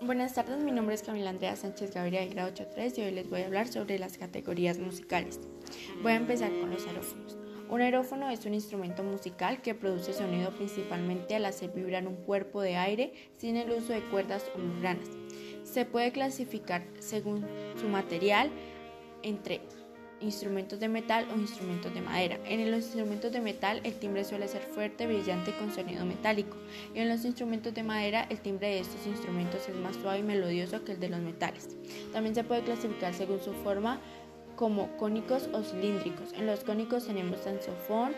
Buenas tardes, mi nombre es Camila Andrea Sánchez Gabriel, grado 83 y hoy les voy a hablar sobre las categorías musicales. Voy a empezar con los aerófonos. Un aerófono es un instrumento musical que produce sonido principalmente al hacer vibrar un cuerpo de aire sin el uso de cuerdas o membranas. Se puede clasificar según su material entre instrumentos de metal o instrumentos de madera. En los instrumentos de metal el timbre suele ser fuerte, brillante con sonido metálico. Y en los instrumentos de madera el timbre de estos instrumentos es más suave y melodioso que el de los metales. También se puede clasificar según su forma como cónicos o cilíndricos. En los cónicos tenemos saxofón,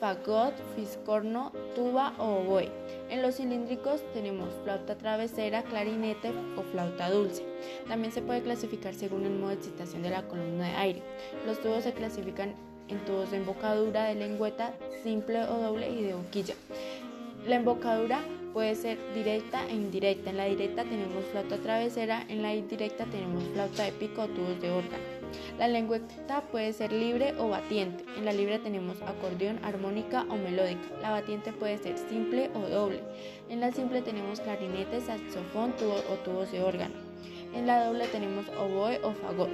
fagot, fiscorno, tuba o oboe. En los cilíndricos tenemos flauta travesera, clarinete o flauta dulce. También se puede clasificar según el modo de excitación de la columna de aire. Los tubos se clasifican en tubos de embocadura, de lengüeta, simple o doble y de boquilla. La embocadura puede ser directa e indirecta. En la directa tenemos flauta travesera, en la indirecta tenemos flauta de pico o tubos de órgano. La lengüeta puede ser libre o batiente. En la libre tenemos acordeón, armónica o melódica. La batiente puede ser simple o doble. En la simple tenemos clarinete, saxofón o tubos de órgano. En la doble tenemos oboe o fagot.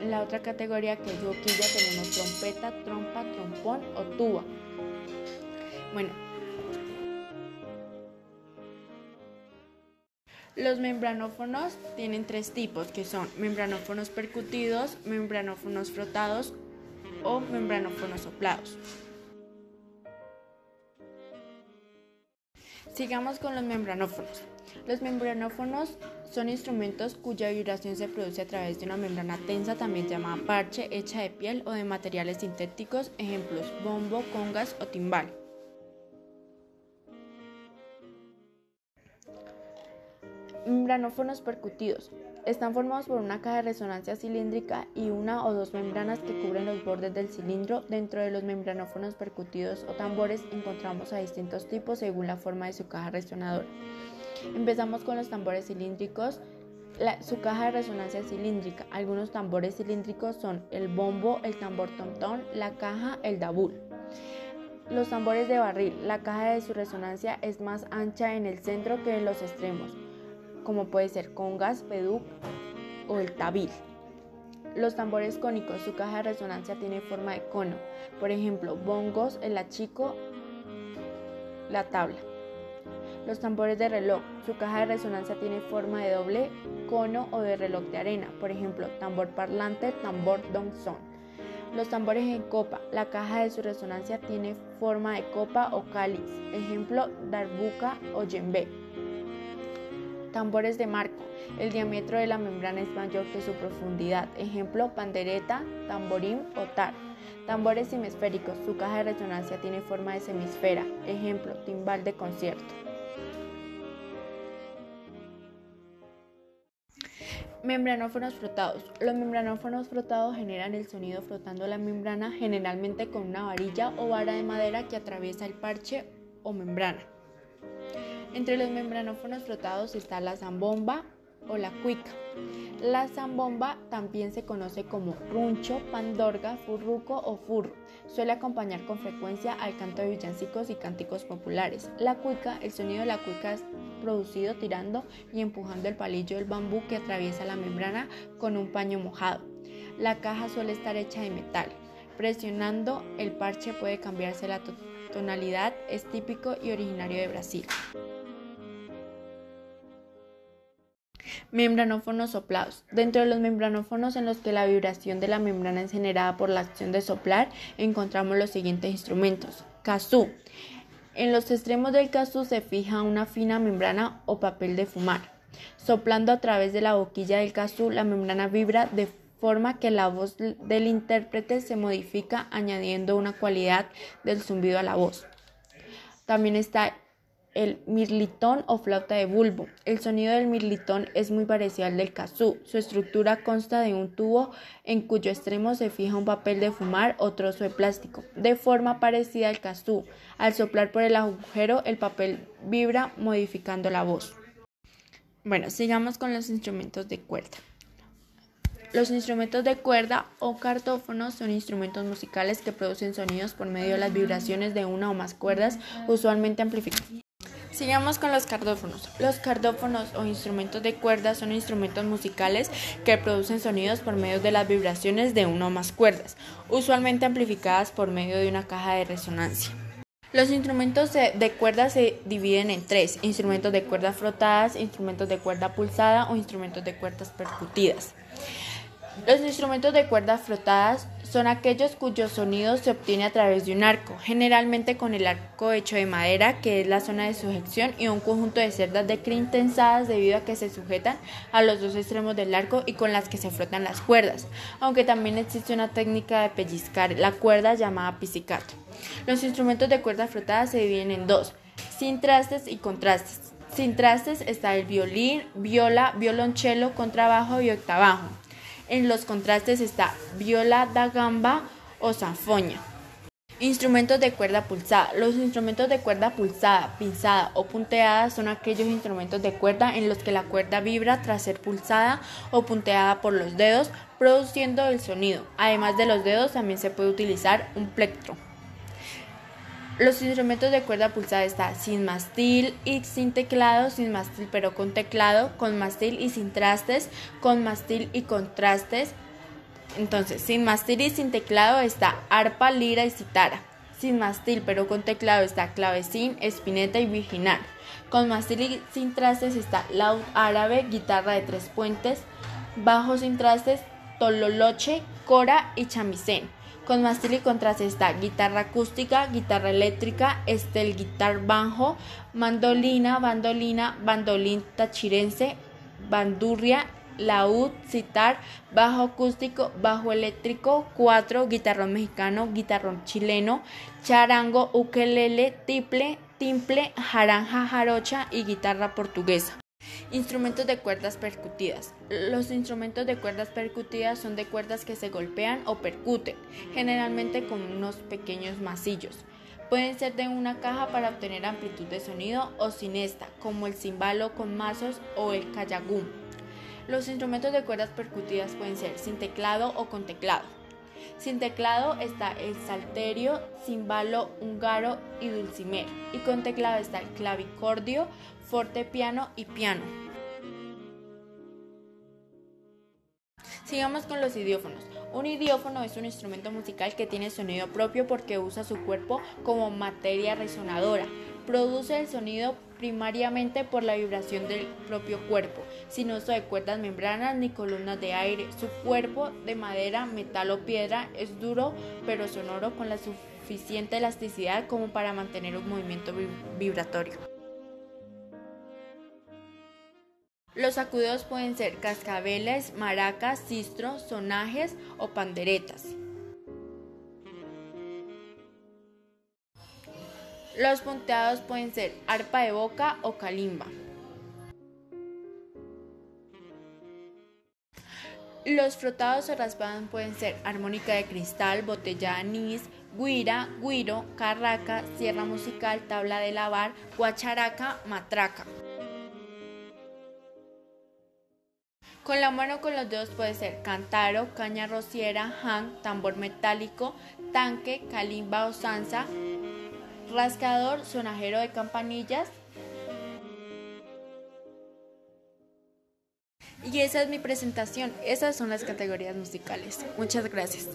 En la otra categoría que es boquilla tenemos trompeta, trompa, trompón o tuba. Bueno, Los membranófonos tienen tres tipos, que son membranófonos percutidos, membranófonos frotados o membranófonos soplados. Sigamos con los membranófonos. Los membranófonos son instrumentos cuya vibración se produce a través de una membrana tensa, también llamada parche, hecha de piel o de materiales sintéticos, ejemplos bombo, congas o timbal. Membranófonos percutidos. Están formados por una caja de resonancia cilíndrica y una o dos membranas que cubren los bordes del cilindro. Dentro de los membranófonos percutidos o tambores encontramos a distintos tipos según la forma de su caja resonadora. Empezamos con los tambores cilíndricos. su caja de resonancia cilíndrica. Algunos tambores cilíndricos son el bombo, el tambor tontón, la caja, el dabul. Los tambores de barril. La caja de su resonancia es más ancha en el centro que en los extremos como puede ser congas, pedú o el tabil. Los tambores cónicos, su caja de resonancia tiene forma de cono, por ejemplo, bongos, el achico, la tabla. Los tambores de reloj, su caja de resonancia tiene forma de doble cono o de reloj de arena, por ejemplo, tambor parlante, tambor dongson. Los tambores en copa, la caja de su resonancia tiene forma de copa o cáliz, ejemplo, darbuka o yembe. Tambores de marco. El diámetro de la membrana es mayor que su profundidad. Ejemplo, pandereta, tamborín o tar. Tambores hemisféricos. Su caja de resonancia tiene forma de semisfera. Ejemplo, timbal de concierto. Membranófonos frotados. Los membranófonos frotados generan el sonido frotando la membrana, generalmente con una varilla o vara de madera que atraviesa el parche o membrana. Entre los membranófonos frotados está la zambomba o la cuica. La zambomba también se conoce como runcho, pandorga, furruco o furro. Suele acompañar con frecuencia al canto de villancicos y cánticos populares. La cuica, el sonido de la cuica es producido tirando y empujando el palillo del bambú que atraviesa la membrana con un paño mojado. La caja suele estar hecha de metal. Presionando el parche puede cambiarse la tonalidad, es típico y originario de Brasil. Membranófonos soplados. Dentro de los membranófonos en los que la vibración de la membrana es generada por la acción de soplar, encontramos los siguientes instrumentos. Kazoo. En los extremos del kazoo se fija una fina membrana o papel de fumar. Soplando a través de la boquilla del kazoo, la membrana vibra de forma que la voz del intérprete se modifica añadiendo una cualidad del zumbido a la voz. También está el mirlitón o flauta de bulbo. El sonido del mirlitón es muy parecido al del kazoo. Su estructura consta de un tubo en cuyo extremo se fija un papel de fumar o trozo de plástico, de forma parecida al kazoo. Al soplar por el agujero, el papel vibra modificando la voz. Bueno, sigamos con los instrumentos de cuerda. Los instrumentos de cuerda o cartófonos son instrumentos musicales que producen sonidos por medio de las vibraciones de una o más cuerdas, usualmente amplificadas. Sigamos con los cardófonos. Los cardófonos o instrumentos de cuerda son instrumentos musicales que producen sonidos por medio de las vibraciones de una o más cuerdas, usualmente amplificadas por medio de una caja de resonancia. Los instrumentos de, cuerda se dividen en tres, instrumentos de cuerdas frotadas, instrumentos de cuerda pulsada o instrumentos de cuerdas percutidas. Los instrumentos de cuerdas frotadas son aquellos cuyo sonido se obtiene a través de un arco, generalmente con el arco hecho de madera, que es la zona de sujeción, y un conjunto de cerdas de crin tensadas debido a que se sujetan a los dos extremos del arco y con las que se frotan las cuerdas, aunque también existe una técnica de pellizcar la cuerda llamada pizzicato. Los instrumentos de cuerda frotada se dividen en dos, sin trastes y contrastes. Sin trastes está el violín, viola, violonchelo, contrabajo y octabajo. En los contrastes está viola da gamba o sanfoña. Instrumentos de cuerda pulsada. Los instrumentos de cuerda pulsada, pinzada o punteada son aquellos instrumentos de cuerda en los que la cuerda vibra tras ser pulsada o punteada por los dedos, produciendo el sonido. Además de los dedos, también se puede utilizar un plectro. Los instrumentos de cuerda pulsada están sin mastil y sin teclado, sin mastil pero con teclado, con mastil y sin trastes, con mastil y con trastes. Entonces, sin mastil y sin teclado está arpa, lira y citara. Sin mastil pero con teclado está clavecín, espineta y virginal. Con mastil y sin trastes está laúd árabe, guitarra de tres puentes, bajo sin trastes, tololoche, cora y chamisén. Con mástil y contraste está guitarra acústica, guitarra eléctrica, estel guitar banjo, mandolina, bandolina, bandolín tachirense, bandurria, laúd, citar, bajo acústico, bajo eléctrico, cuatro, guitarrón mexicano, guitarrón chileno, charango, ukelele, tiple, timple, jaranja, jarocha y guitarra portuguesa. Instrumentos de cuerdas percutidas. Los instrumentos de cuerdas percutidas son de cuerdas que se golpean o percuten, generalmente con unos pequeños masillos. Pueden ser de una caja para obtener amplitud de sonido o sin esta, como el cimbalo con mazos o el cayagum. Los instrumentos de cuerdas percutidas pueden ser sin teclado o con teclado. Sin teclado está el salterio, cimbalo húngaro y dulcimer. Y con teclado está el clavicordio, fortepiano y piano. Sigamos con los idiófonos. Un idiófono es un instrumento musical que tiene sonido propio porque usa su cuerpo como materia resonadora. Produce el sonido primariamente por la vibración del propio cuerpo, sin uso de cuerdas membranas ni columnas de aire. Su cuerpo de madera, metal o piedra es duro pero sonoro con la suficiente elasticidad como para mantener un movimiento vibratorio. Los sacudidos pueden ser cascabeles, maracas, cistros, sonajes o panderetas. Los punteados pueden ser arpa de boca o calimba. Los frotados o raspados pueden ser armónica de cristal, botella de anís, guira, guiro, carraca, sierra musical, tabla de lavar, guacharaca, matraca. Con la mano con los dedos puede ser cantaro, caña rociera, han, tambor metálico, tanque, calimba o sansa, rascador, sonajero de campanillas. Y esa es mi presentación. Esas son las categorías musicales. Muchas gracias.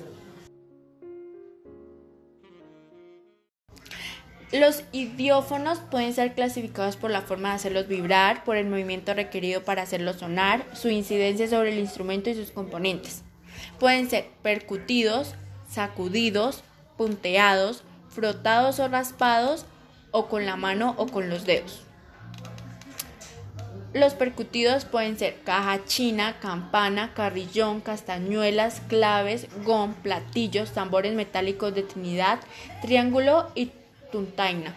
Los idiófonos pueden ser clasificados por la forma de hacerlos vibrar, por el movimiento requerido para hacerlos sonar, su incidencia sobre el instrumento y sus componentes. Pueden ser percutidos, sacudidos, punteados, frotados o raspados, o con la mano o con los dedos. Los percutidos pueden ser caja china, campana, carrillón, castañuelas, claves, gom, platillos, tambores metálicos de Trinidad, triángulo y tuntaina.